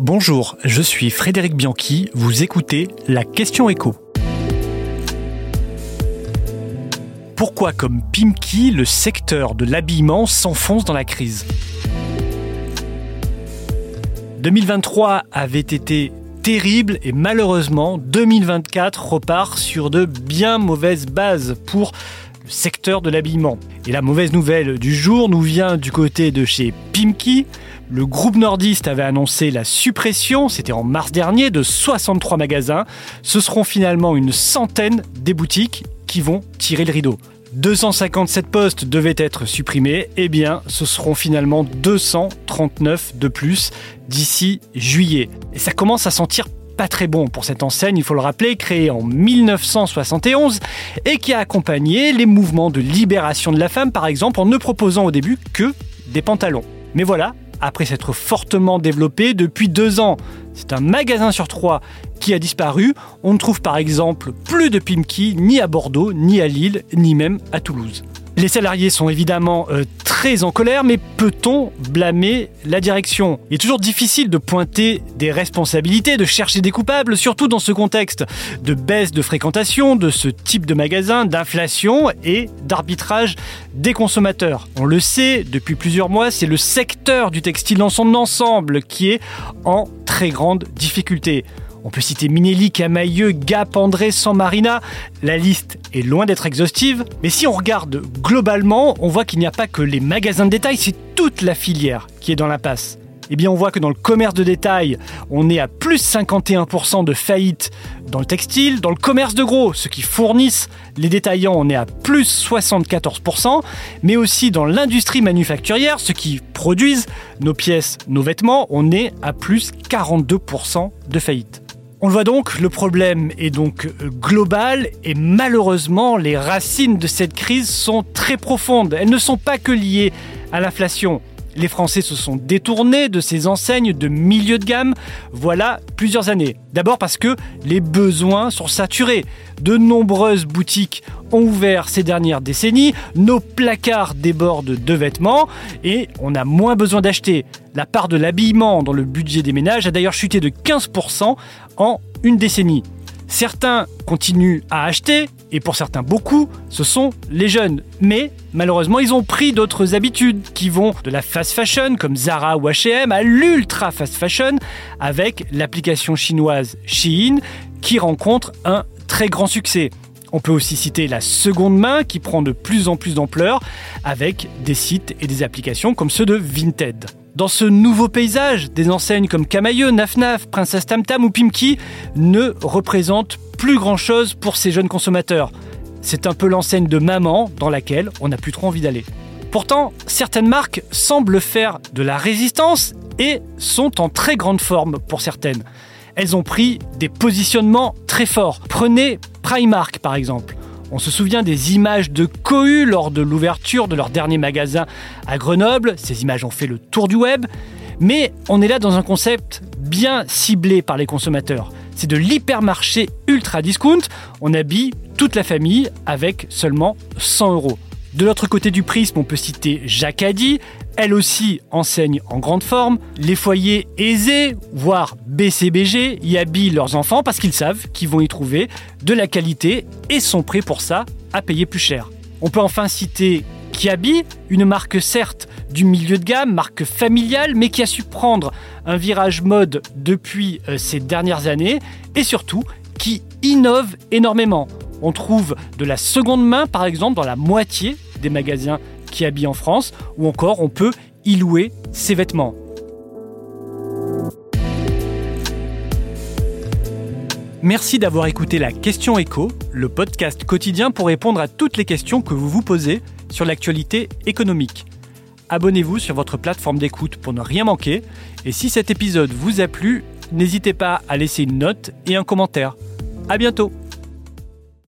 Bonjour, je suis Frédéric Bianchi, vous écoutez la question écho. Pourquoi comme Pimki, le secteur de l'habillement s'enfonce dans la crise? 2023 avait été terrible et malheureusement 2024 repart sur de bien mauvaises bases pour secteur de l'habillement. Et la mauvaise nouvelle du jour nous vient du côté de chez Pimki. Le groupe nordiste avait annoncé la suppression, c'était en mars dernier, de 63 magasins. Ce seront finalement une centaine des boutiques qui vont tirer le rideau. 257 postes devaient être supprimés, eh bien ce seront finalement 239 de plus d'ici juillet. Et ça commence à sentir très bon pour cette enseigne, il faut le rappeler, créée en 1971 et qui a accompagné les mouvements de libération de la femme par exemple en ne proposant au début que des pantalons. Mais voilà, après s'être fortement développé depuis deux ans. C'est un magasin sur trois qui a disparu. On ne trouve par exemple plus de Pimki ni à Bordeaux, ni à Lille, ni même à Toulouse. Les salariés sont évidemment euh, très en colère, mais peut-on blâmer la direction? Il est toujours difficile de pointer des responsabilités, de chercher des coupables, surtout dans ce contexte de baisse de fréquentation de ce type de magasin, d'inflation et d'arbitrage des consommateurs. On le sait, depuis plusieurs mois, c'est le secteur du textile dans son ensemble qui est en très grande difficulté. On peut citer Minelli, Camailleux, Gap, André, San Marina. La liste est loin d'être exhaustive, mais si on regarde globalement, on voit qu'il n'y a pas que les magasins de détail, c'est toute la filière qui est dans l'impasse. Eh bien, on voit que dans le commerce de détail, on est à plus 51% de faillite dans le textile. Dans le commerce de gros, ceux qui fournissent les détaillants, on est à plus 74%. Mais aussi dans l'industrie manufacturière, ceux qui produisent nos pièces, nos vêtements, on est à plus 42% de faillite. On le voit donc, le problème est donc euh, global et malheureusement les racines de cette crise sont très profondes. Elles ne sont pas que liées à l'inflation. Les Français se sont détournés de ces enseignes de milieu de gamme voilà plusieurs années. D'abord parce que les besoins sont saturés. De nombreuses boutiques ont ouvert ces dernières décennies, nos placards débordent de vêtements et on a moins besoin d'acheter. La part de l'habillement dans le budget des ménages a d'ailleurs chuté de 15% en une décennie. Certains continuent à acheter, et pour certains beaucoup, ce sont les jeunes. Mais malheureusement, ils ont pris d'autres habitudes qui vont de la fast fashion comme Zara ou H&M à l'ultra fast fashion avec l'application chinoise Shein qui rencontre un très grand succès. On peut aussi citer la seconde main qui prend de plus en plus d'ampleur avec des sites et des applications comme ceux de Vinted. Dans ce nouveau paysage, des enseignes comme Camailleux, Nafnaf, Princesse Tamtam ou Pimki ne représentent plus grand-chose pour ces jeunes consommateurs. C'est un peu l'enseigne de maman dans laquelle on n'a plus trop envie d'aller. Pourtant, certaines marques semblent faire de la résistance et sont en très grande forme pour certaines. Elles ont pris des positionnements très forts. Prenez Primark par exemple. On se souvient des images de cohue lors de l'ouverture de leur dernier magasin à Grenoble. Ces images ont fait le tour du web. Mais on est là dans un concept bien ciblé par les consommateurs. C'est de l'hypermarché ultra discount. On habille toute la famille avec seulement 100 euros. De l'autre côté du prisme, on peut citer Jacadi, elle aussi enseigne en grande forme. Les foyers aisés, voire BCBG, y habillent leurs enfants parce qu'ils savent qu'ils vont y trouver de la qualité et sont prêts pour ça à payer plus cher. On peut enfin citer Kiabi, une marque certes du milieu de gamme, marque familiale, mais qui a su prendre un virage mode depuis euh, ces dernières années et surtout qui innove énormément. On trouve de la seconde main, par exemple, dans la moitié des magasins qui habillent en France, ou encore on peut y louer ses vêtements. Merci d'avoir écouté la Question Écho, le podcast quotidien pour répondre à toutes les questions que vous vous posez sur l'actualité économique. Abonnez-vous sur votre plateforme d'écoute pour ne rien manquer. Et si cet épisode vous a plu, n'hésitez pas à laisser une note et un commentaire. À bientôt!